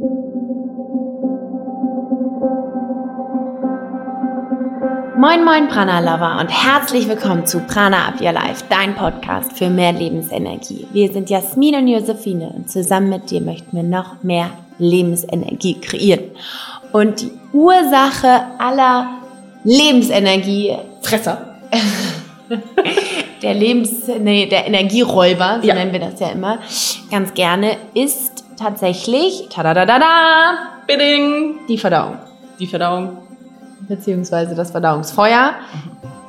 Moin Moin Prana Lover und herzlich willkommen zu Prana Up Your Life, dein Podcast für mehr Lebensenergie. Wir sind Jasmin und Josephine und zusammen mit dir möchten wir noch mehr Lebensenergie kreieren. Und die Ursache aller Lebensenergie Fresser. der Lebens, nee, der Energieräuber, so ja. nennen wir das ja immer, ganz gerne, ist tatsächlich, tadadadada, bidding, die Verdauung. Die Verdauung beziehungsweise das Verdauungsfeuer,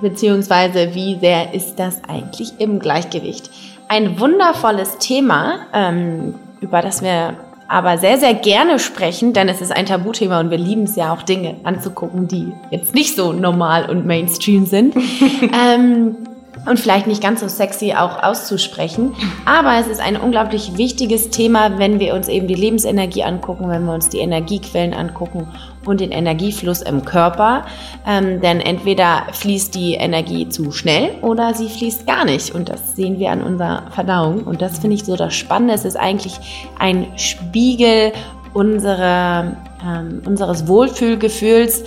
beziehungsweise wie sehr ist das eigentlich im Gleichgewicht. Ein wundervolles Thema, ähm, über das wir aber sehr, sehr gerne sprechen, denn es ist ein Tabuthema und wir lieben es ja auch Dinge anzugucken, die jetzt nicht so normal und Mainstream sind. ähm, und vielleicht nicht ganz so sexy auch auszusprechen. Aber es ist ein unglaublich wichtiges Thema, wenn wir uns eben die Lebensenergie angucken, wenn wir uns die Energiequellen angucken und den Energiefluss im Körper. Ähm, denn entweder fließt die Energie zu schnell oder sie fließt gar nicht. Und das sehen wir an unserer Verdauung. Und das finde ich so das Spannende. Es ist eigentlich ein Spiegel unsere, ähm, unseres Wohlfühlgefühls,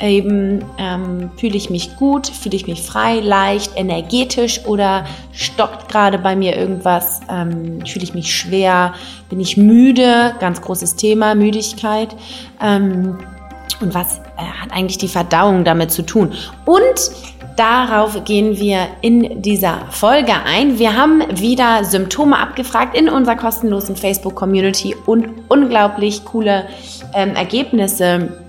eben ähm, fühle ich mich gut, fühle ich mich frei, leicht, energetisch oder stockt gerade bei mir irgendwas, ähm, fühle ich mich schwer, bin ich müde, ganz großes Thema, Müdigkeit. Ähm, und was äh, hat eigentlich die Verdauung damit zu tun? Und darauf gehen wir in dieser Folge ein. Wir haben wieder Symptome abgefragt in unserer kostenlosen Facebook-Community und unglaublich coole ähm, Ergebnisse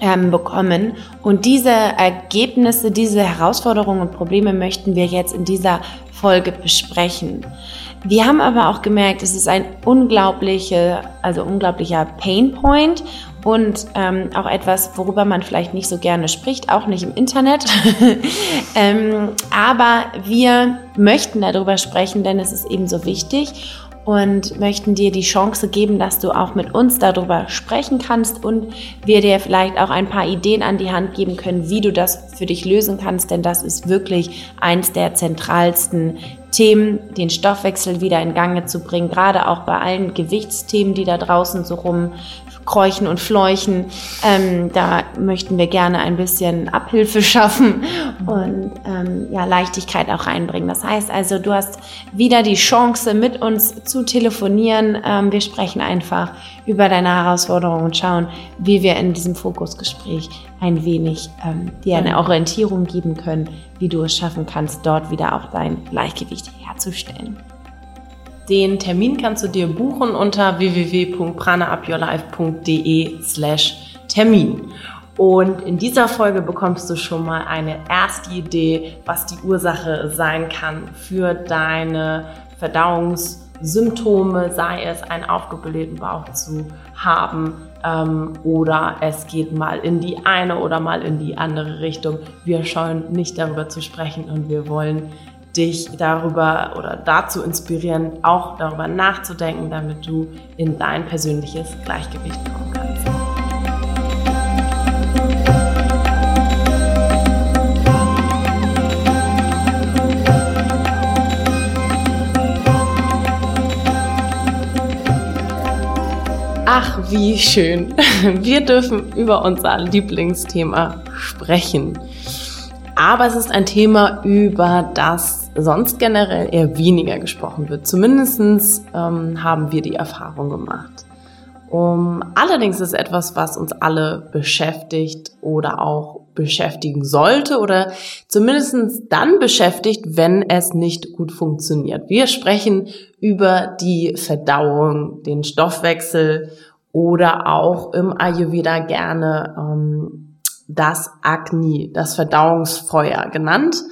ähm, bekommen. Und diese Ergebnisse, diese Herausforderungen und Probleme möchten wir jetzt in dieser Folge besprechen. Wir haben aber auch gemerkt, es ist ein unglaublicher, also unglaublicher Painpoint und ähm, auch etwas, worüber man vielleicht nicht so gerne spricht, auch nicht im Internet. ähm, aber wir möchten darüber sprechen, denn es ist eben so wichtig und möchten dir die Chance geben, dass du auch mit uns darüber sprechen kannst und wir dir vielleicht auch ein paar Ideen an die Hand geben können, wie du das für dich lösen kannst, denn das ist wirklich eins der zentralsten Themen, den Stoffwechsel wieder in Gange zu bringen, gerade auch bei allen Gewichtsthemen, die da draußen so rum Kräuchen und Fleuchen. Ähm, da möchten wir gerne ein bisschen Abhilfe schaffen und ähm, ja, Leichtigkeit auch reinbringen. Das heißt also, du hast wieder die Chance, mit uns zu telefonieren. Ähm, wir sprechen einfach über deine Herausforderungen und schauen, wie wir in diesem Fokusgespräch ein wenig ähm, dir eine Orientierung geben können, wie du es schaffen kannst, dort wieder auch dein Gleichgewicht herzustellen. Den Termin kannst du dir buchen unter www.pranaupyourlife.de slash Termin. Und in dieser Folge bekommst du schon mal eine erste Idee, was die Ursache sein kann für deine Verdauungssymptome, sei es einen aufgeblähten Bauch zu haben ähm, oder es geht mal in die eine oder mal in die andere Richtung. Wir scheuen nicht darüber zu sprechen und wir wollen dich darüber oder dazu inspirieren, auch darüber nachzudenken, damit du in dein persönliches Gleichgewicht kommen Ach, wie schön. Wir dürfen über unser Lieblingsthema sprechen. Aber es ist ein Thema, über das sonst generell eher weniger gesprochen wird. Zumindestens ähm, haben wir die Erfahrung gemacht. Um, allerdings ist etwas, was uns alle beschäftigt oder auch beschäftigen sollte oder zumindestens dann beschäftigt, wenn es nicht gut funktioniert. Wir sprechen über die Verdauung, den Stoffwechsel oder auch im Ayurveda gerne ähm, das Agni, das Verdauungsfeuer genannt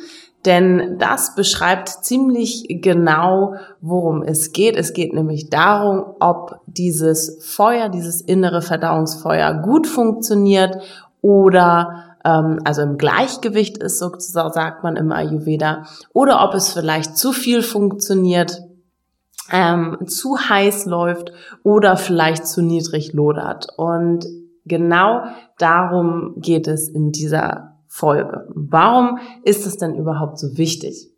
denn das beschreibt ziemlich genau, worum es geht. Es geht nämlich darum, ob dieses Feuer, dieses innere Verdauungsfeuer gut funktioniert oder ähm, also im Gleichgewicht ist, sozusagen sagt man im Ayurveda, oder ob es vielleicht zu viel funktioniert, ähm, zu heiß läuft oder vielleicht zu niedrig lodert. Und genau darum geht es in dieser Folge. Warum ist es denn überhaupt so wichtig?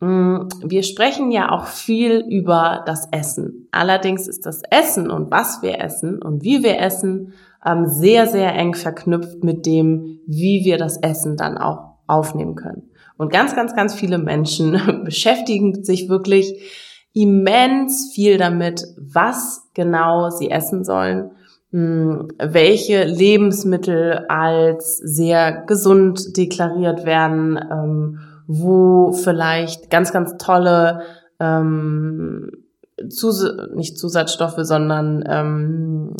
Mm, wir sprechen ja auch viel über das Essen. Allerdings ist das Essen und was wir essen und wie wir essen ähm, sehr, sehr eng verknüpft mit dem, wie wir das Essen dann auch aufnehmen können. Und ganz, ganz, ganz viele Menschen beschäftigen sich wirklich immens viel damit, was genau sie essen sollen, hm, welche Lebensmittel als sehr gesund deklariert werden, ähm, wo vielleicht ganz, ganz tolle ähm, Zus nicht Zusatzstoffe, sondern ähm,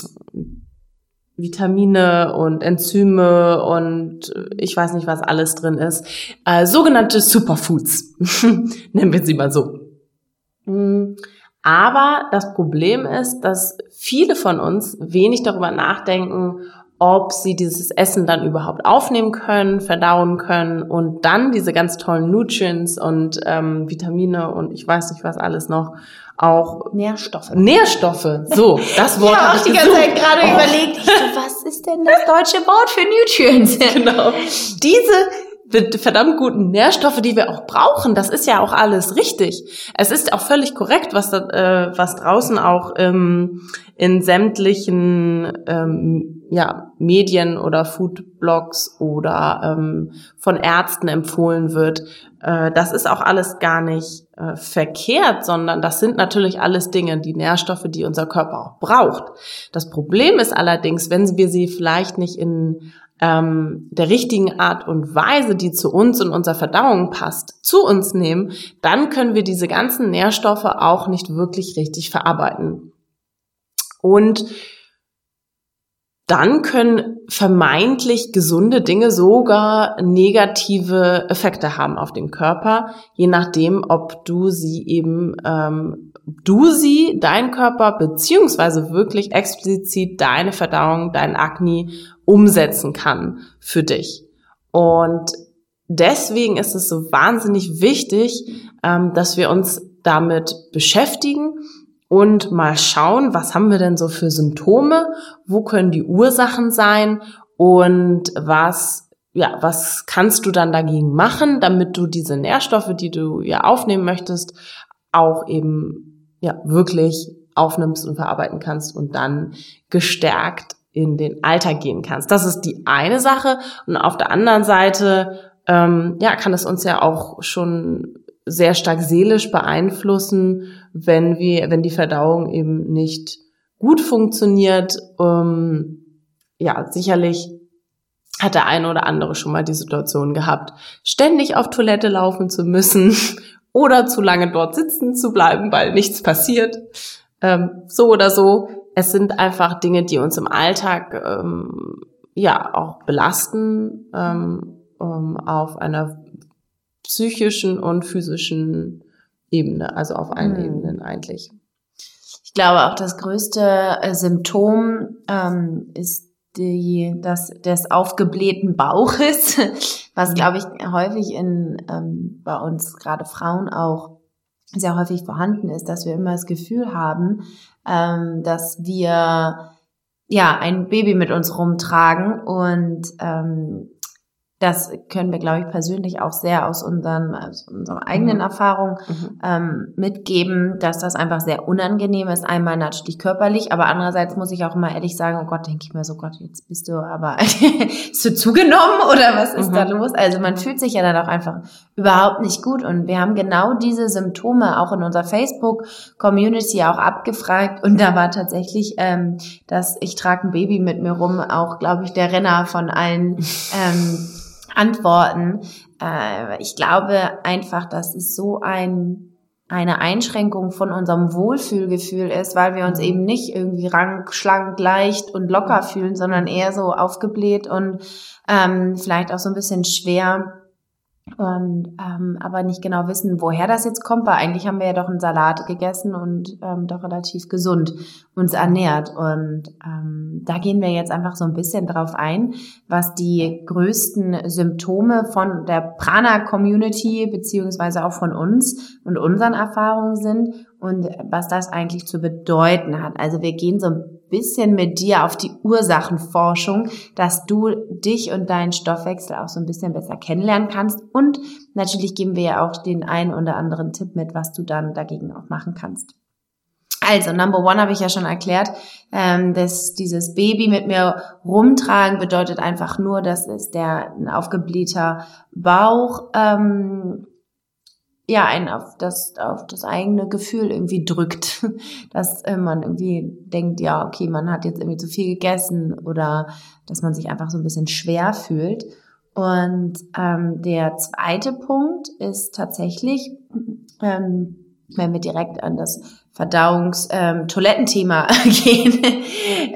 Vitamine und Enzyme und ich weiß nicht, was alles drin ist. Äh, sogenannte Superfoods, nennen wir sie mal so. Hm, aber das Problem ist, dass viele von uns wenig darüber nachdenken, ob sie dieses Essen dann überhaupt aufnehmen können, verdauen können und dann diese ganz tollen Nutrients und ähm, Vitamine und ich weiß nicht was alles noch auch Nährstoffe. Nährstoffe. So, das Wort ja, habe ich die ganze Zeit gerade oh. überlegt. Ich so, was ist denn das deutsche Wort für Nutrients? Genau. Diese verdammt guten Nährstoffe, die wir auch brauchen, das ist ja auch alles richtig. Es ist auch völlig korrekt, was da, äh, was draußen auch ähm, in sämtlichen ähm, ja, Medien oder Foodblogs oder ähm, von Ärzten empfohlen wird. Äh, das ist auch alles gar nicht äh, verkehrt, sondern das sind natürlich alles Dinge, die Nährstoffe, die unser Körper auch braucht. Das Problem ist allerdings, wenn wir sie vielleicht nicht in ähm, der richtigen Art und Weise, die zu uns und unserer Verdauung passt, zu uns nehmen, dann können wir diese ganzen Nährstoffe auch nicht wirklich richtig verarbeiten. Und dann können vermeintlich gesunde Dinge sogar negative Effekte haben auf den Körper, je nachdem, ob du sie eben, ähm, du sie, dein Körper, beziehungsweise wirklich explizit deine Verdauung, dein Akne umsetzen kann für dich. Und deswegen ist es so wahnsinnig wichtig, ähm, dass wir uns damit beschäftigen und mal schauen, was haben wir denn so für Symptome, wo können die Ursachen sein und was ja, was kannst du dann dagegen machen, damit du diese Nährstoffe, die du ja aufnehmen möchtest, auch eben ja wirklich aufnimmst und verarbeiten kannst und dann gestärkt in den Alltag gehen kannst. Das ist die eine Sache. Und auf der anderen Seite ähm, ja, kann es uns ja auch schon sehr stark seelisch beeinflussen, wenn wir, wenn die Verdauung eben nicht gut funktioniert. Ähm, ja, sicherlich hat der eine oder andere schon mal die Situation gehabt, ständig auf Toilette laufen zu müssen oder zu lange dort sitzen zu bleiben, weil nichts passiert. Ähm, so oder so. Es sind einfach Dinge, die uns im Alltag ähm, ja auch belasten ähm, ähm auf einer psychischen und physischen Ebene, also auf allen mhm. Ebenen eigentlich. Ich glaube auch das größte äh, Symptom ähm, ist die, das des aufgeblähten Bauches, was glaube ich häufig in ähm, bei uns gerade Frauen auch sehr häufig vorhanden ist, dass wir immer das Gefühl haben, ähm, dass wir ja ein Baby mit uns rumtragen und ähm, das können wir, glaube ich, persönlich auch sehr aus unseren, aus unserer eigenen mhm. Erfahrung mhm. ähm, mitgeben, dass das einfach sehr unangenehm ist. Einmal natürlich körperlich, aber andererseits muss ich auch immer ehrlich sagen, oh Gott, denke ich mir so, Gott, jetzt bist du aber, bist du zugenommen oder was ist mhm. da los? Also man fühlt sich ja dann auch einfach überhaupt nicht gut und wir haben genau diese Symptome auch in unserer Facebook-Community auch abgefragt und da war tatsächlich, ähm, dass ich trage ein Baby mit mir rum, auch, glaube ich, der Renner von allen ähm, Antworten. Äh, ich glaube einfach, dass es so ein eine Einschränkung von unserem Wohlfühlgefühl ist, weil wir uns mhm. eben nicht irgendwie rank, schlank, leicht und locker fühlen, sondern eher so aufgebläht und ähm, vielleicht auch so ein bisschen schwer und ähm, aber nicht genau wissen, woher das jetzt kommt, weil eigentlich haben wir ja doch einen Salat gegessen und ähm, doch relativ gesund uns ernährt. Und ähm, da gehen wir jetzt einfach so ein bisschen drauf ein, was die größten Symptome von der Prana-Community beziehungsweise auch von uns und unseren Erfahrungen sind und was das eigentlich zu bedeuten hat. Also wir gehen so ein bisschen mit dir auf die Ursachenforschung, dass du dich und deinen Stoffwechsel auch so ein bisschen besser kennenlernen kannst. Und natürlich geben wir ja auch den einen oder anderen Tipp mit, was du dann dagegen auch machen kannst. Also, Number One habe ich ja schon erklärt, ähm, dass dieses Baby mit mir rumtragen bedeutet einfach nur, dass es der aufgeblähter Bauch ähm, ja einen auf das auf das eigene Gefühl irgendwie drückt, dass äh, man irgendwie denkt, ja okay, man hat jetzt irgendwie zu viel gegessen oder dass man sich einfach so ein bisschen schwer fühlt. Und ähm, der zweite Punkt ist tatsächlich, ähm, wenn wir direkt an das Verdauungs-Toilettenthema ähm, gehen,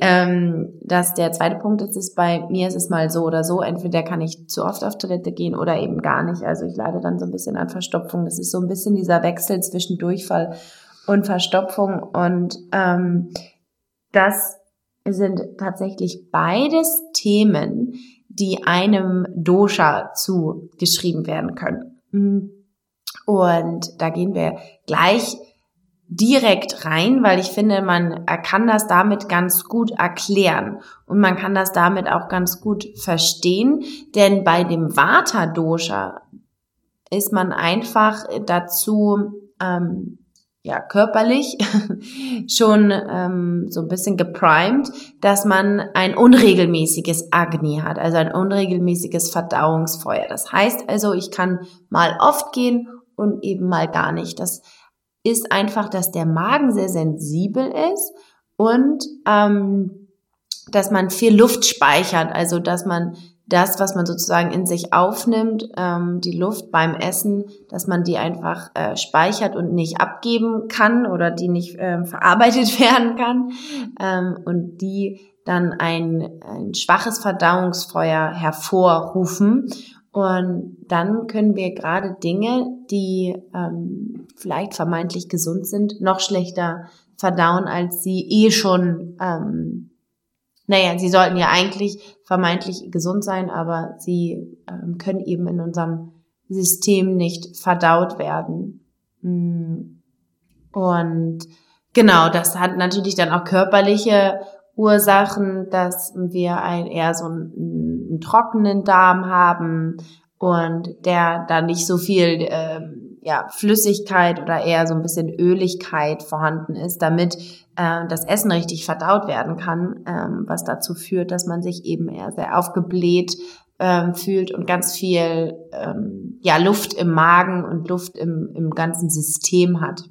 ähm, dass der zweite Punkt ist, ist bei mir ist es mal so oder so, entweder kann ich zu oft auf Toilette gehen oder eben gar nicht. Also ich leide dann so ein bisschen an Verstopfung. Das ist so ein bisschen dieser Wechsel zwischen Durchfall und Verstopfung und ähm, das sind tatsächlich beides Themen, die einem Dosha zugeschrieben werden können. Und da gehen wir gleich direkt rein, weil ich finde, man kann das damit ganz gut erklären und man kann das damit auch ganz gut verstehen, denn bei dem Vata Dosha ist man einfach dazu ähm, ja körperlich schon ähm, so ein bisschen geprimed, dass man ein unregelmäßiges Agni hat, also ein unregelmäßiges Verdauungsfeuer. Das heißt also, ich kann mal oft gehen und eben mal gar nicht. Das ist einfach, dass der Magen sehr sensibel ist und ähm, dass man viel Luft speichert, also dass man das, was man sozusagen in sich aufnimmt, ähm, die Luft beim Essen, dass man die einfach äh, speichert und nicht abgeben kann oder die nicht ähm, verarbeitet werden kann ähm, und die dann ein, ein schwaches Verdauungsfeuer hervorrufen. Und dann können wir gerade Dinge, die ähm, vielleicht vermeintlich gesund sind, noch schlechter verdauen, als sie eh schon, ähm, naja, sie sollten ja eigentlich vermeintlich gesund sein, aber sie ähm, können eben in unserem System nicht verdaut werden. Mm. Und genau, das hat natürlich dann auch körperliche Ursachen, dass wir ein, eher so einen, einen trockenen Darm haben und der da nicht so viel ähm, ja, Flüssigkeit oder eher so ein bisschen Öligkeit vorhanden ist, damit äh, das Essen richtig verdaut werden kann, ähm, was dazu führt, dass man sich eben eher sehr aufgebläht ähm, fühlt und ganz viel ähm, ja, Luft im Magen und Luft im, im ganzen System hat.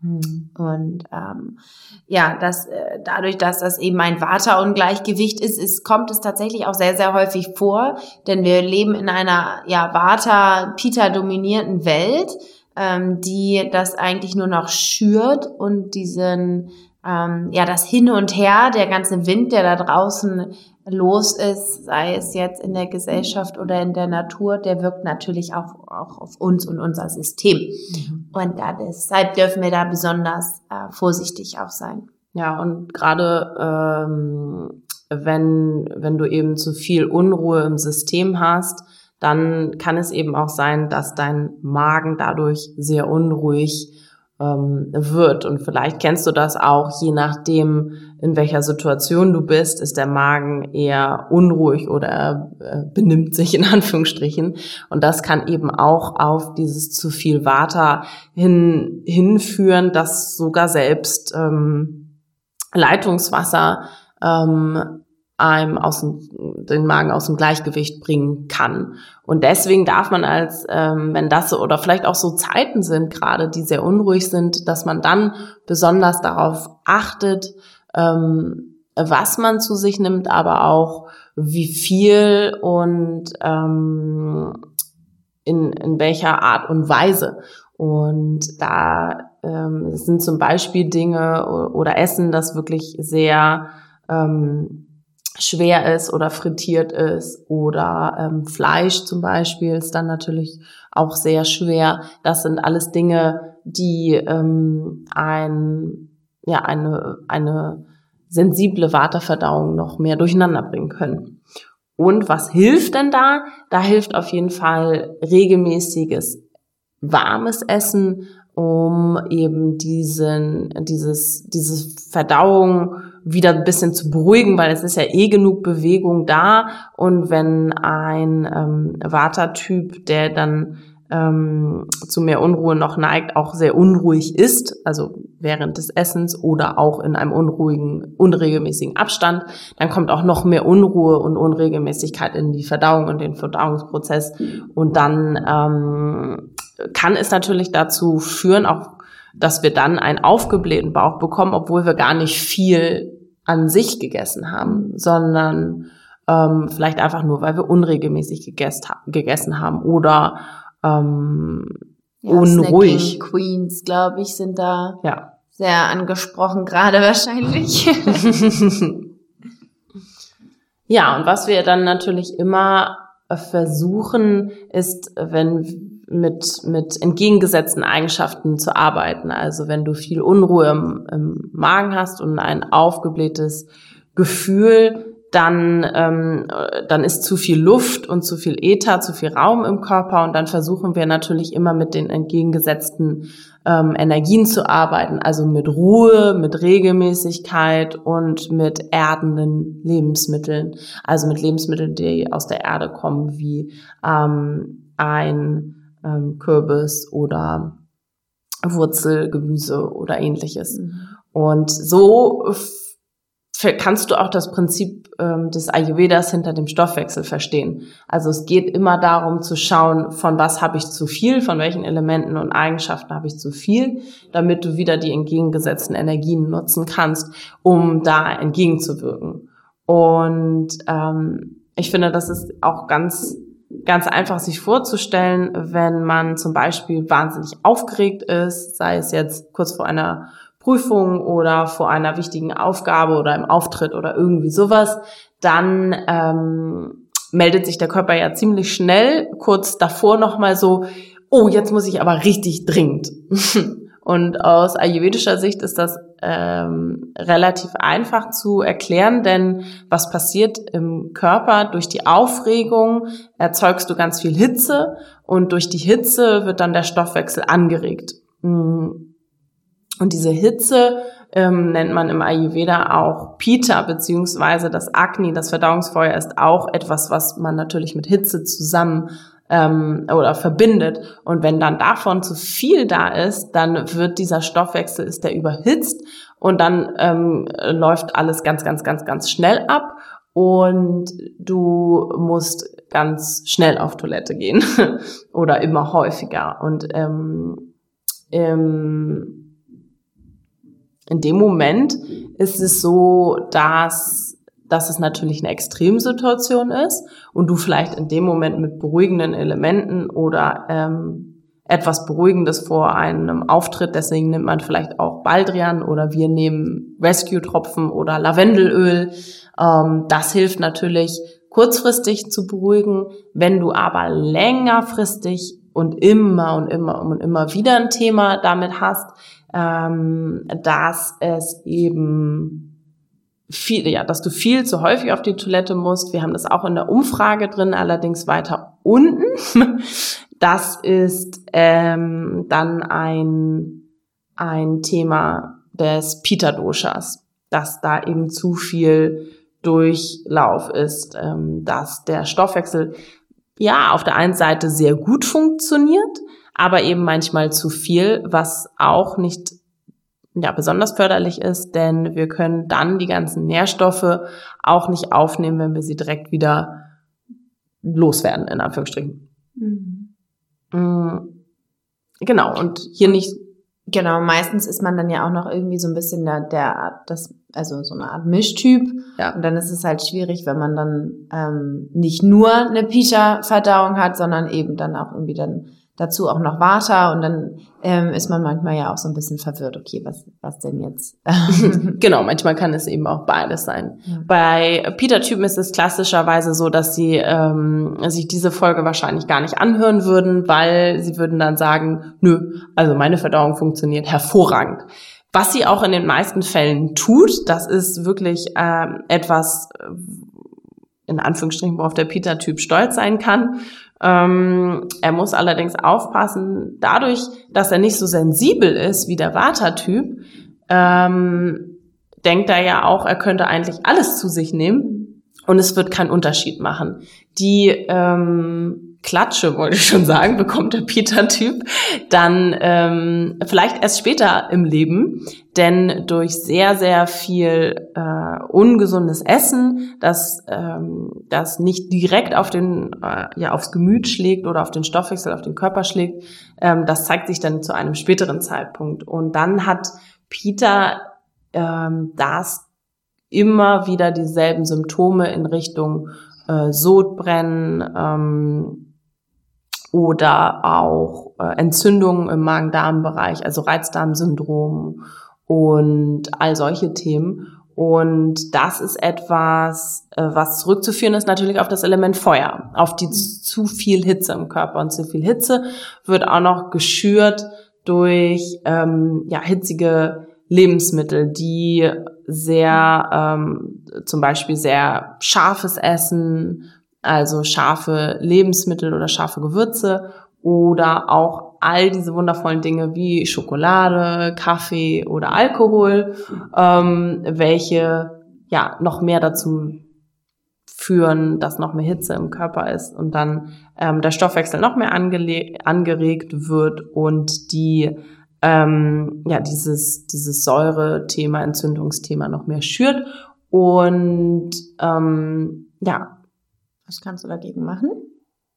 Hm. Und ähm, ja, das, äh, dadurch, dass das eben ein Vata-Ungleichgewicht ist, ist, kommt es tatsächlich auch sehr, sehr häufig vor, denn wir leben in einer ja, Vata-Pita-dominierten Welt, ähm, die das eigentlich nur noch schürt und diesen ähm, ja das Hin und Her, der ganze Wind, der da draußen los ist, sei es jetzt in der Gesellschaft oder in der Natur, der wirkt natürlich auch, auch auf uns und unser System. Mhm. Und da, deshalb dürfen wir da besonders äh, vorsichtig auch sein. Ja, und gerade ähm, wenn, wenn du eben zu viel Unruhe im System hast, dann kann es eben auch sein, dass dein Magen dadurch sehr unruhig ähm, wird. Und vielleicht kennst du das auch, je nachdem, in welcher Situation du bist, ist der Magen eher unruhig oder äh, benimmt sich in Anführungsstrichen. Und das kann eben auch auf dieses zu viel Water hin, hinführen, dass sogar selbst ähm, Leitungswasser ähm, einem aus dem, den Magen aus dem Gleichgewicht bringen kann. Und deswegen darf man als, ähm, wenn das so, oder vielleicht auch so Zeiten sind gerade, die sehr unruhig sind, dass man dann besonders darauf achtet, ähm, was man zu sich nimmt, aber auch wie viel und ähm, in, in welcher Art und Weise. Und da ähm, sind zum Beispiel Dinge oder Essen, das wirklich sehr ähm, schwer ist oder frittiert ist oder ähm, Fleisch zum Beispiel ist dann natürlich auch sehr schwer. Das sind alles Dinge, die ähm, ein, ja, eine, eine sensible Waterverdauung noch mehr durcheinander bringen können. Und was hilft denn da? Da hilft auf jeden Fall regelmäßiges warmes Essen um eben diesen, dieses, diese Verdauung wieder ein bisschen zu beruhigen, weil es ist ja eh genug Bewegung da. Und wenn ein ähm, Vata-Typ, der dann ähm, zu mehr Unruhe noch neigt, auch sehr unruhig ist, also während des Essens oder auch in einem unruhigen, unregelmäßigen Abstand, dann kommt auch noch mehr Unruhe und Unregelmäßigkeit in die Verdauung und den Verdauungsprozess. Und dann ähm, kann es natürlich dazu führen, auch dass wir dann einen aufgeblähten Bauch bekommen, obwohl wir gar nicht viel an sich gegessen haben, sondern ähm, vielleicht einfach nur, weil wir unregelmäßig gegessen, gegessen haben oder ähm, ja, unruhig. Queens, glaube ich, sind da ja. sehr angesprochen, gerade wahrscheinlich. ja, und was wir dann natürlich immer versuchen, ist, wenn mit, mit entgegengesetzten Eigenschaften zu arbeiten. Also wenn du viel Unruhe im, im Magen hast und ein aufgeblähtes Gefühl, dann, ähm, dann ist zu viel Luft und zu viel Ether, zu viel Raum im Körper. Und dann versuchen wir natürlich immer mit den entgegengesetzten ähm, Energien zu arbeiten, also mit Ruhe, mit Regelmäßigkeit und mit erdenden Lebensmitteln, also mit Lebensmitteln, die aus der Erde kommen, wie ähm, ein ähm, Kürbis oder Wurzelgemüse oder ähnliches. Mhm. Und so kannst du auch das Prinzip ähm, des Ayurvedas hinter dem Stoffwechsel verstehen. Also es geht immer darum zu schauen, von was habe ich zu viel, von welchen Elementen und Eigenschaften habe ich zu viel, damit du wieder die entgegengesetzten Energien nutzen kannst, um da entgegenzuwirken. Und ähm, ich finde, das ist auch ganz ganz einfach sich vorzustellen, wenn man zum Beispiel wahnsinnig aufgeregt ist, sei es jetzt kurz vor einer Prüfung oder vor einer wichtigen Aufgabe oder im Auftritt oder irgendwie sowas, dann ähm, meldet sich der Körper ja ziemlich schnell kurz davor nochmal so, oh, jetzt muss ich aber richtig dringend. Und aus ayurvedischer Sicht ist das ähm, relativ einfach zu erklären, denn was passiert im Körper durch die Aufregung erzeugst du ganz viel Hitze und durch die Hitze wird dann der Stoffwechsel angeregt. Mm. Und diese Hitze ähm, nennt man im Ayurveda auch Pita, beziehungsweise das Agni, das Verdauungsfeuer, ist auch etwas, was man natürlich mit Hitze zusammen ähm, oder verbindet. Und wenn dann davon zu viel da ist, dann wird dieser Stoffwechsel, ist der überhitzt und dann ähm, läuft alles ganz, ganz, ganz, ganz schnell ab und du musst ganz schnell auf Toilette gehen oder immer häufiger. Und ähm, ähm, in dem Moment ist es so, dass dass es natürlich eine Extremsituation ist und du vielleicht in dem Moment mit beruhigenden Elementen oder ähm, etwas Beruhigendes vor einem Auftritt, deswegen nimmt man vielleicht auch Baldrian oder wir nehmen Rescue-Tropfen oder Lavendelöl. Ähm, das hilft natürlich kurzfristig zu beruhigen. Wenn du aber längerfristig und immer und immer und immer wieder ein Thema damit hast, ähm, dass es eben viel, ja, dass du viel zu häufig auf die Toilette musst. Wir haben das auch in der Umfrage drin, allerdings weiter unten. Das ist ähm, dann ein, ein Thema des Pita-Doshas, dass da eben zu viel Durchlauf ist, ähm, dass der Stoffwechsel ja auf der einen Seite sehr gut funktioniert, aber eben manchmal zu viel, was auch nicht ja, besonders förderlich ist, denn wir können dann die ganzen Nährstoffe auch nicht aufnehmen, wenn wir sie direkt wieder loswerden, in Anführungsstrichen. Mhm. Mm, genau, und hier nicht. Genau, meistens ist man dann ja auch noch irgendwie so ein bisschen der, der das, also so eine Art Mischtyp. Ja. Und dann ist es halt schwierig, wenn man dann ähm, nicht nur eine Pisha-Verdauung hat, sondern eben dann auch irgendwie dann dazu auch noch Vata und dann ähm, ist man manchmal ja auch so ein bisschen verwirrt, okay, was, was denn jetzt? genau, manchmal kann es eben auch beides sein. Ja. Bei Peter-Typen ist es klassischerweise so, dass sie ähm, sich diese Folge wahrscheinlich gar nicht anhören würden, weil sie würden dann sagen, nö, also meine Verdauung funktioniert hervorragend. Was sie auch in den meisten Fällen tut, das ist wirklich ähm, etwas, in Anführungsstrichen, worauf der Peter-Typ stolz sein kann. Ähm, er muss allerdings aufpassen, dadurch, dass er nicht so sensibel ist wie der Vata-Typ, ähm, denkt er ja auch, er könnte eigentlich alles zu sich nehmen und es wird keinen Unterschied machen. Die ähm, Klatsche, wollte ich schon sagen, bekommt der Peter-Typ dann ähm, vielleicht erst später im Leben, denn durch sehr, sehr viel äh, ungesundes Essen, das, ähm, das nicht direkt auf den, äh, ja, aufs Gemüt schlägt oder auf den Stoffwechsel, auf den Körper schlägt, ähm, das zeigt sich dann zu einem späteren Zeitpunkt. Und dann hat Peter ähm, das immer wieder dieselben Symptome in Richtung äh, Sodbrennen, ähm, oder auch äh, Entzündungen im Magen-Darm-Bereich, also Reizdarmsyndrom und all solche Themen. Und das ist etwas, äh, was zurückzuführen ist natürlich auf das Element Feuer, auf die zu viel Hitze im Körper. Und zu viel Hitze wird auch noch geschürt durch ähm, ja, hitzige Lebensmittel, die sehr ähm, zum Beispiel sehr scharfes Essen also scharfe Lebensmittel oder scharfe Gewürze oder auch all diese wundervollen Dinge wie Schokolade, Kaffee oder Alkohol, ähm, welche ja noch mehr dazu führen, dass noch mehr Hitze im Körper ist und dann ähm, der Stoffwechsel noch mehr angeregt wird und die ähm, ja dieses dieses Säure-Thema, Entzündungsthema noch mehr schürt und ähm, ja was kannst du dagegen machen?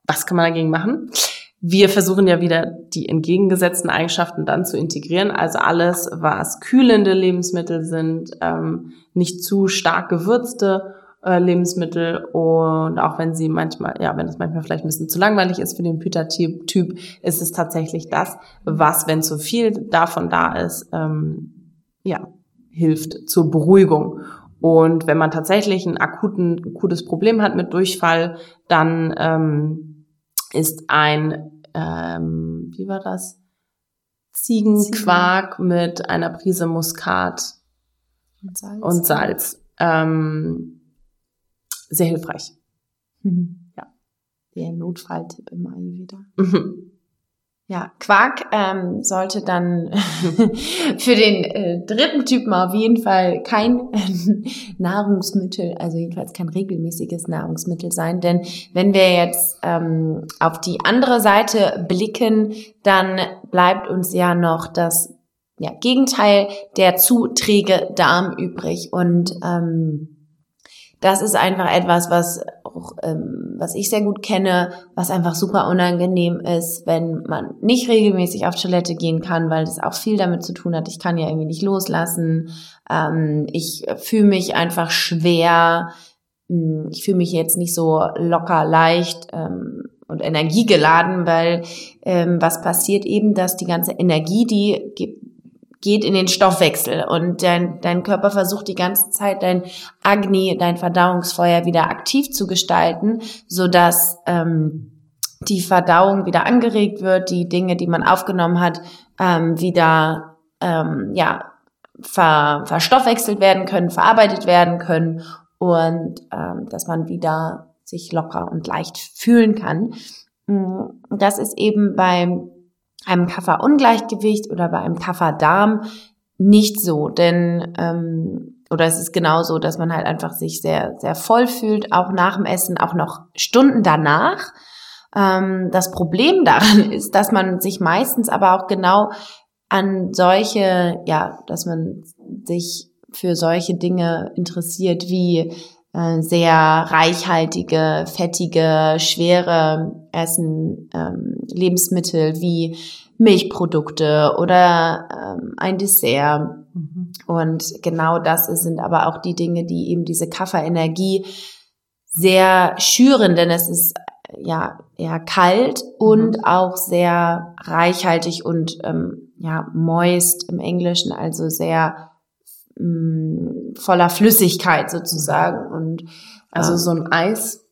Was kann man dagegen machen? Wir versuchen ja wieder die entgegengesetzten Eigenschaften dann zu integrieren. Also alles, was kühlende Lebensmittel sind, ähm, nicht zu stark gewürzte äh, Lebensmittel und auch wenn sie manchmal, ja, wenn es manchmal vielleicht ein bisschen zu langweilig ist für den Püter-Typ, ist es tatsächlich das, was, wenn zu viel davon da ist, ähm, ja, hilft zur Beruhigung. Und wenn man tatsächlich ein akuten, akutes Problem hat mit Durchfall, dann ähm, ist ein, ähm, wie war das? Ziegenquark Ziegen. mit einer Prise Muskat und Salz, und Salz ähm, sehr hilfreich. Mhm. Ja. Der Notfalltipp immer wieder. Mhm. Ja, Quark ähm, sollte dann für den äh, dritten Typen auf jeden Fall kein äh, Nahrungsmittel, also jedenfalls kein regelmäßiges Nahrungsmittel sein. Denn wenn wir jetzt ähm, auf die andere Seite blicken, dann bleibt uns ja noch das ja, Gegenteil, der zu träge Darm übrig. Und ähm, das ist einfach etwas, was auch, ähm, was ich sehr gut kenne, was einfach super unangenehm ist, wenn man nicht regelmäßig auf Toilette gehen kann, weil das auch viel damit zu tun hat. Ich kann ja irgendwie nicht loslassen. Ähm, ich fühle mich einfach schwer. Hm, ich fühle mich jetzt nicht so locker, leicht ähm, und energiegeladen, weil ähm, was passiert eben, dass die ganze Energie, die geht in den Stoffwechsel und dein, dein Körper versucht die ganze Zeit dein Agni, dein Verdauungsfeuer wieder aktiv zu gestalten, so dass ähm, die Verdauung wieder angeregt wird, die Dinge, die man aufgenommen hat, ähm, wieder ähm, ja ver, verstoffwechselt werden können, verarbeitet werden können und ähm, dass man wieder sich locker und leicht fühlen kann. Mm, das ist eben beim einem Kafferungleichgewicht oder bei einem Kafferdarm nicht so, denn ähm, oder es ist genauso, dass man halt einfach sich sehr sehr voll fühlt, auch nach dem Essen, auch noch Stunden danach. Ähm, das Problem daran ist, dass man sich meistens aber auch genau an solche, ja, dass man sich für solche Dinge interessiert wie äh, sehr reichhaltige, fettige, schwere Essen, ähm, Lebensmittel wie Milchprodukte oder ähm, ein Dessert. Mhm. Und genau das sind aber auch die Dinge, die eben diese Kafferenergie sehr schüren, denn es ist äh, ja eher kalt mhm. und auch sehr reichhaltig und ähm, ja moist im Englischen, also sehr mh, voller Flüssigkeit sozusagen. Und also so ein Eis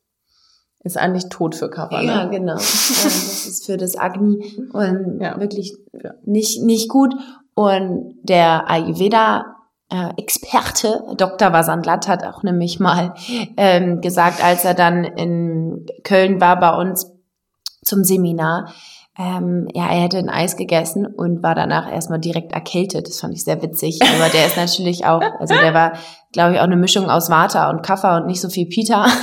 ist eigentlich tot für Kappa. Ja, genau. das ist für das Agni und ja. wirklich nicht nicht gut. Und der Ayurveda äh, Experte Dr. Vasantlat hat auch nämlich mal ähm, gesagt, als er dann in Köln war bei uns zum Seminar. Ähm, ja, er hätte ein Eis gegessen und war danach erstmal direkt erkältet. Das fand ich sehr witzig. Aber der ist natürlich auch, also der war, glaube ich, auch eine Mischung aus Water und Kaffer und nicht so viel Peter.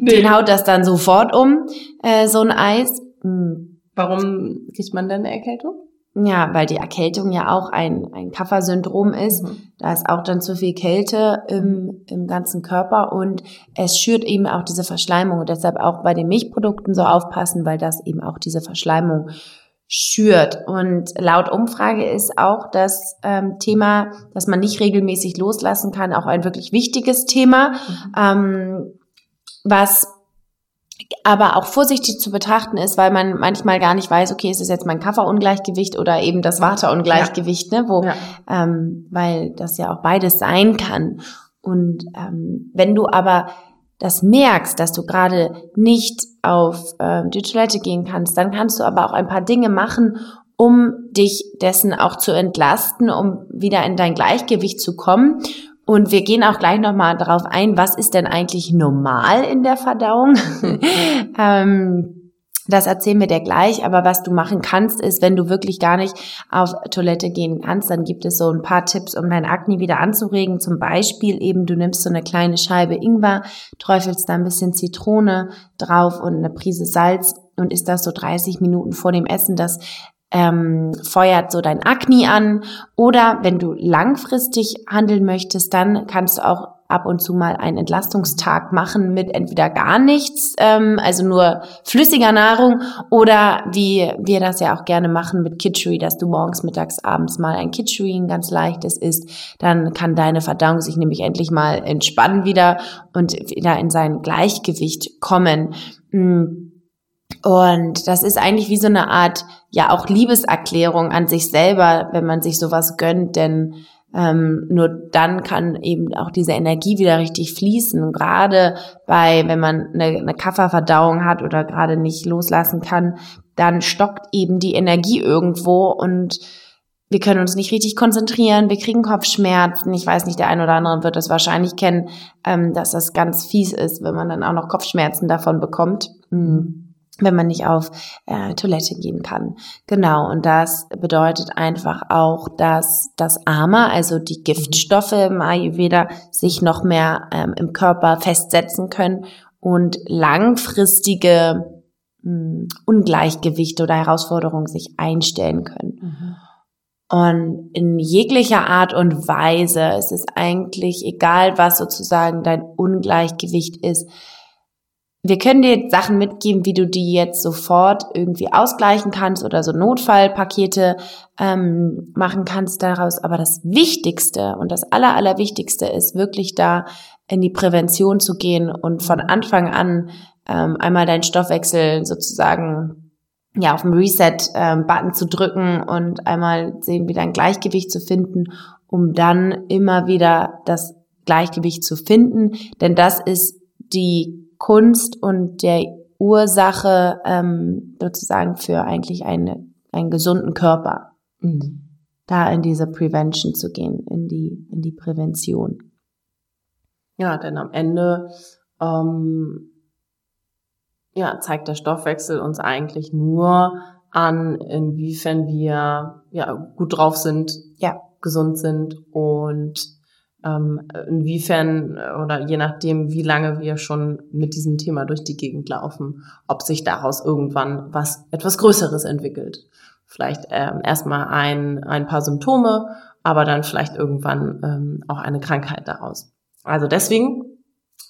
Nee. Den haut das dann sofort um, äh, so ein Eis. Hm. Warum kriegt man denn eine Erkältung? Ja, weil die Erkältung ja auch ein, ein Kaffersyndrom ist. Mhm. Da ist auch dann zu viel Kälte im, im ganzen Körper und es schürt eben auch diese Verschleimung. Und deshalb auch bei den Milchprodukten so aufpassen, weil das eben auch diese Verschleimung schürt. Und laut Umfrage ist auch das ähm, Thema, dass man nicht regelmäßig loslassen kann, auch ein wirklich wichtiges Thema, mhm. ähm, was aber auch vorsichtig zu betrachten ist, weil man manchmal gar nicht weiß, okay, ist es jetzt mein Kafferungleichgewicht oder eben das Waterungleichgewicht, ja. ne, wo, ja. ähm, weil das ja auch beides sein kann. Und ähm, wenn du aber das merkst, dass du gerade nicht auf ähm, die Toilette gehen kannst, dann kannst du aber auch ein paar Dinge machen, um dich dessen auch zu entlasten, um wieder in dein Gleichgewicht zu kommen. Und wir gehen auch gleich nochmal darauf ein, was ist denn eigentlich normal in der Verdauung? ähm, das erzählen wir dir gleich, aber was du machen kannst, ist, wenn du wirklich gar nicht auf Toilette gehen kannst, dann gibt es so ein paar Tipps, um dein Akne wieder anzuregen. Zum Beispiel eben, du nimmst so eine kleine Scheibe Ingwer, träufelst da ein bisschen Zitrone drauf und eine Prise Salz und isst das so 30 Minuten vor dem Essen. Das ähm, feuert so dein Akne an. Oder wenn du langfristig handeln möchtest, dann kannst du auch ab und zu mal einen Entlastungstag machen mit entweder gar nichts, ähm, also nur flüssiger Nahrung, oder wie wir das ja auch gerne machen mit Kitchery, dass du morgens, mittags, abends mal ein Kitchery, ein ganz leichtes isst, dann kann deine Verdauung sich nämlich endlich mal entspannen wieder und wieder in sein Gleichgewicht kommen. Mm. Und das ist eigentlich wie so eine Art, ja, auch Liebeserklärung an sich selber, wenn man sich sowas gönnt, denn ähm, nur dann kann eben auch diese Energie wieder richtig fließen. gerade bei, wenn man eine, eine Kafferverdauung hat oder gerade nicht loslassen kann, dann stockt eben die Energie irgendwo und wir können uns nicht richtig konzentrieren, wir kriegen Kopfschmerzen. Ich weiß nicht, der ein oder andere wird das wahrscheinlich kennen, ähm, dass das ganz fies ist, wenn man dann auch noch Kopfschmerzen davon bekommt. Mhm wenn man nicht auf äh, Toilette gehen kann. Genau, und das bedeutet einfach auch, dass das Ama, also die Giftstoffe im Ayurveda, sich noch mehr ähm, im Körper festsetzen können und langfristige mh, hm, Ungleichgewichte oder Herausforderungen sich einstellen können. Mhm. Und in jeglicher Art und Weise ist es eigentlich egal, was sozusagen dein Ungleichgewicht ist, wir können dir Sachen mitgeben, wie du die jetzt sofort irgendwie ausgleichen kannst oder so Notfallpakete ähm, machen kannst daraus. Aber das Wichtigste und das Aller, Allerwichtigste ist wirklich da in die Prävention zu gehen und von Anfang an ähm, einmal deinen Stoffwechsel sozusagen ja auf dem Reset-Button ähm, zu drücken und einmal sehen, wieder ein Gleichgewicht zu finden, um dann immer wieder das Gleichgewicht zu finden. Denn das ist die Kunst und der Ursache ähm, sozusagen für eigentlich eine, einen gesunden Körper. Mhm. Da in diese Prevention zu gehen, in die, in die Prävention. Ja, denn am Ende ähm, ja, zeigt der Stoffwechsel uns eigentlich nur an, inwiefern wir ja, gut drauf sind, ja. gesund sind und inwiefern äh, oder je nachdem, wie lange wir schon mit diesem Thema durch die Gegend laufen, ob sich daraus irgendwann was etwas Größeres entwickelt. Vielleicht ähm, erstmal ein, ein paar Symptome, aber dann vielleicht irgendwann ähm, auch eine Krankheit daraus. Also deswegen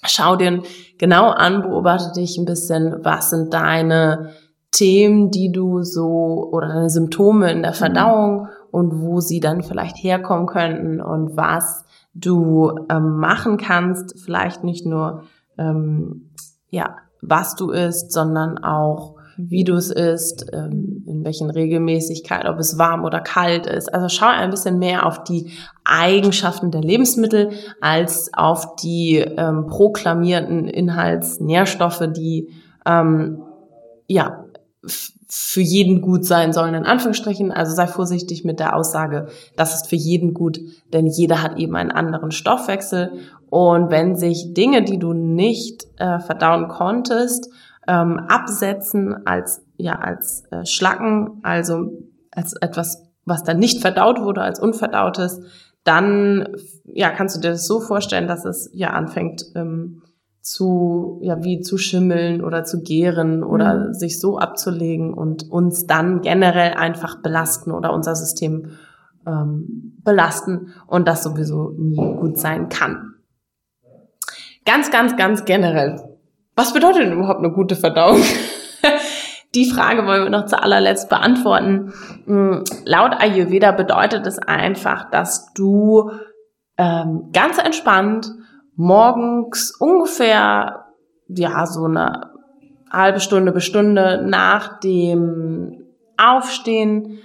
schau dir genau an, beobachte dich ein bisschen, was sind deine Themen, die du so oder deine Symptome in der mhm. Verdauung und wo sie dann vielleicht herkommen könnten und was du ähm, machen kannst, vielleicht nicht nur ähm, ja was du isst, sondern auch wie du es isst, ähm, in welchen Regelmäßigkeit, ob es warm oder kalt ist. Also schau ein bisschen mehr auf die Eigenschaften der Lebensmittel als auf die ähm, proklamierten Inhaltsnährstoffe, die ähm, ja für jeden gut sein sollen, in Anführungsstrichen. Also sei vorsichtig mit der Aussage, das ist für jeden gut, denn jeder hat eben einen anderen Stoffwechsel. Und wenn sich Dinge, die du nicht äh, verdauen konntest, ähm, absetzen als ja als äh, Schlacken, also als etwas, was dann nicht verdaut wurde, als unverdautes, dann ja kannst du dir das so vorstellen, dass es ja anfängt ähm, zu ja wie zu schimmeln oder zu gären oder mhm. sich so abzulegen und uns dann generell einfach belasten oder unser System ähm, belasten und das sowieso nie gut sein kann. Ganz, ganz, ganz generell. Was bedeutet denn überhaupt eine gute Verdauung? Die Frage wollen wir noch zu allerletzt beantworten. Hm, laut Ayurveda bedeutet es einfach, dass du ähm, ganz entspannt morgens ungefähr ja so eine halbe Stunde bis Stunde nach dem Aufstehen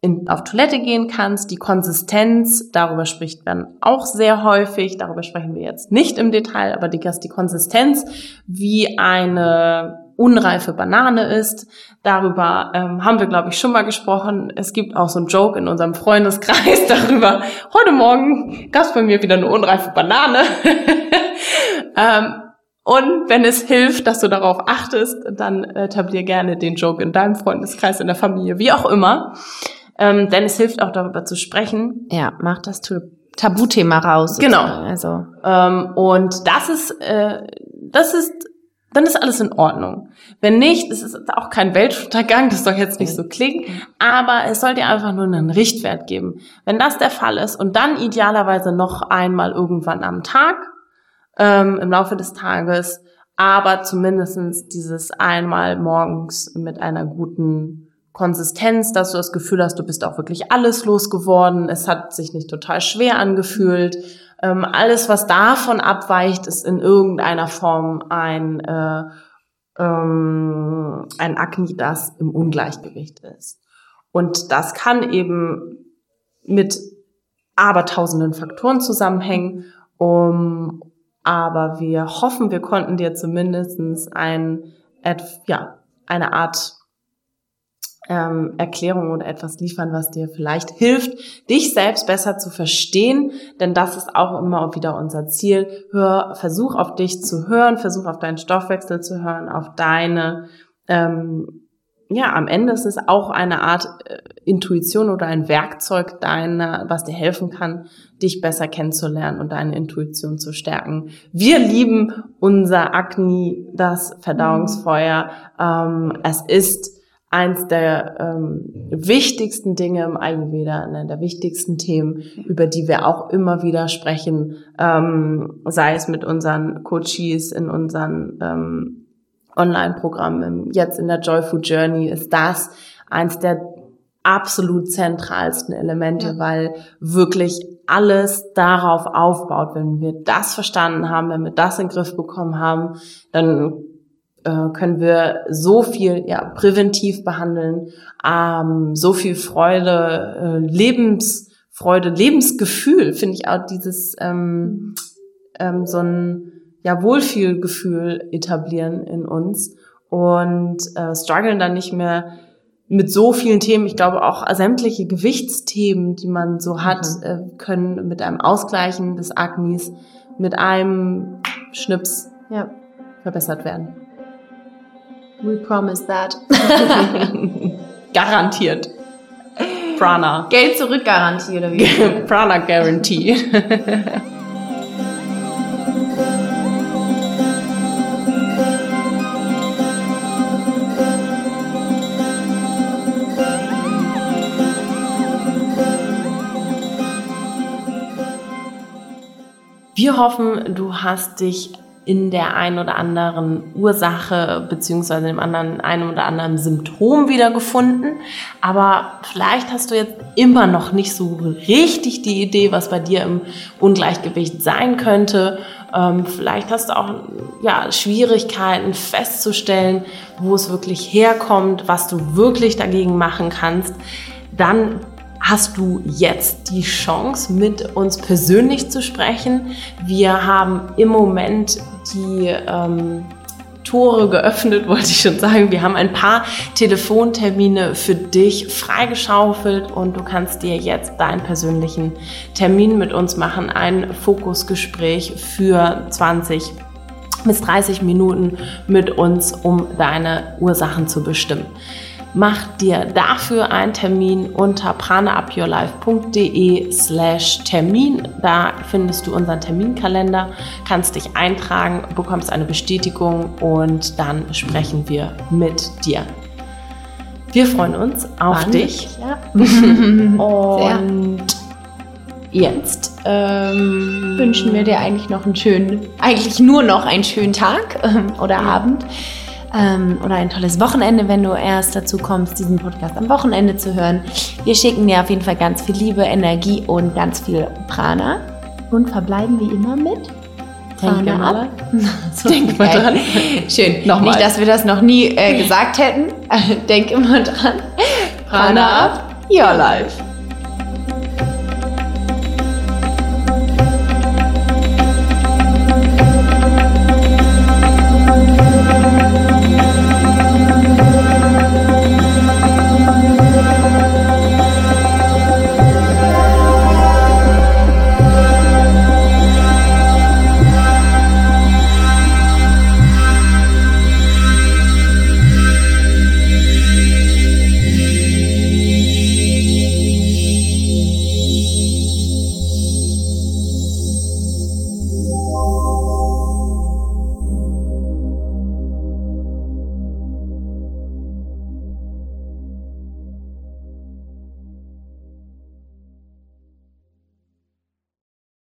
in, auf Toilette gehen kannst. Die Konsistenz, darüber spricht man auch sehr häufig, darüber sprechen wir jetzt nicht im Detail, aber die, dass die Konsistenz wie eine unreife Banane ist. Darüber ähm, haben wir, glaube ich, schon mal gesprochen. Es gibt auch so einen Joke in unserem Freundeskreis darüber. Heute Morgen gab es bei mir wieder eine unreife Banane. ähm, und wenn es hilft, dass du darauf achtest, dann etablier gerne den Joke in deinem Freundeskreis, in der Familie, wie auch immer ähm, denn es hilft auch darüber zu sprechen. Ja, mach das Tabuthema raus. Genau. Also ähm, und das ist äh, das ist dann ist alles in Ordnung. Wenn nicht, es ist auch kein Weltuntergang, das soll jetzt nicht so klingen, aber es soll dir einfach nur einen Richtwert geben. Wenn das der Fall ist und dann idealerweise noch einmal irgendwann am Tag, ähm, im Laufe des Tages, aber zumindestens dieses einmal morgens mit einer guten Konsistenz, dass du das Gefühl hast, du bist auch wirklich alles losgeworden. Es hat sich nicht total schwer angefühlt. Ähm, alles, was davon abweicht, ist in irgendeiner Form ein, äh, ähm, ein Akne, das im Ungleichgewicht ist. Und das kann eben mit abertausenden Faktoren zusammenhängen. Um, aber wir hoffen, wir konnten dir zumindestens ein, ja, eine Art ähm, Erklärung oder etwas liefern, was dir vielleicht hilft, dich selbst besser zu verstehen, denn das ist auch immer wieder unser Ziel. Hör, versuch auf dich zu hören, versuch auf deinen Stoffwechsel zu hören, auf deine, ähm, ja, am Ende ist es auch eine Art äh, Intuition oder ein Werkzeug deiner, was dir helfen kann, dich besser kennenzulernen und deine Intuition zu stärken. Wir lieben unser Agni, das Verdauungsfeuer. Ähm, es ist eins der ähm, wichtigsten Dinge im Ayurveda, einer der wichtigsten Themen, über die wir auch immer wieder sprechen, ähm, sei es mit unseren Coaches in unseren ähm, Online-Programmen, jetzt in der Joyful Journey, ist das eins der absolut zentralsten Elemente, ja. weil wirklich alles darauf aufbaut. Wenn wir das verstanden haben, wenn wir das in den Griff bekommen haben, dann äh, können wir so viel ja, präventiv behandeln, ähm, so viel Freude, äh, Lebensfreude, Lebensgefühl, finde ich auch dieses ähm, ähm, so ein ja, Wohlfühlgefühl etablieren in uns und äh, strugglen dann nicht mehr mit so vielen Themen. Ich glaube auch sämtliche Gewichtsthemen, die man so hat, mhm. äh, können mit einem Ausgleichen des Agnis, mit einem Schnips ja. verbessert werden. We promise that. Garantiert. Prana. Geld zurück Garantie oder wie? Prana Guarantee. Wir hoffen, du hast dich in der einen oder anderen Ursache beziehungsweise dem anderen einem oder anderen Symptom wiedergefunden. Aber vielleicht hast du jetzt immer noch nicht so richtig die Idee, was bei dir im Ungleichgewicht sein könnte. Ähm, vielleicht hast du auch ja, Schwierigkeiten festzustellen, wo es wirklich herkommt, was du wirklich dagegen machen kannst. Dann hast du jetzt die Chance, mit uns persönlich zu sprechen. Wir haben im Moment die ähm, Tore geöffnet, wollte ich schon sagen. Wir haben ein paar Telefontermine für dich freigeschaufelt und du kannst dir jetzt deinen persönlichen Termin mit uns machen, ein Fokusgespräch für 20 bis 30 Minuten mit uns, um deine Ursachen zu bestimmen. Mach dir dafür einen Termin unter pranaupyourlife.de slash Termin. Da findest du unseren Terminkalender, kannst dich eintragen, bekommst eine Bestätigung und dann sprechen wir mit dir. Wir freuen uns auf Wann? dich. Ja. Und jetzt ähm, Wünschen wir dir eigentlich noch einen schönen, eigentlich nur noch einen schönen Tag ähm, oder Abend ähm, oder ein tolles Wochenende, wenn du erst dazu kommst, diesen Podcast am Wochenende zu hören. Wir schicken dir auf jeden Fall ganz viel Liebe, Energie und ganz viel Prana und verbleiben wie immer mit Prana mal ab. So, denk mal dran. Schön. Nochmal. Nicht, dass wir das noch nie äh, gesagt hätten. Denk immer dran. Prana up, your life.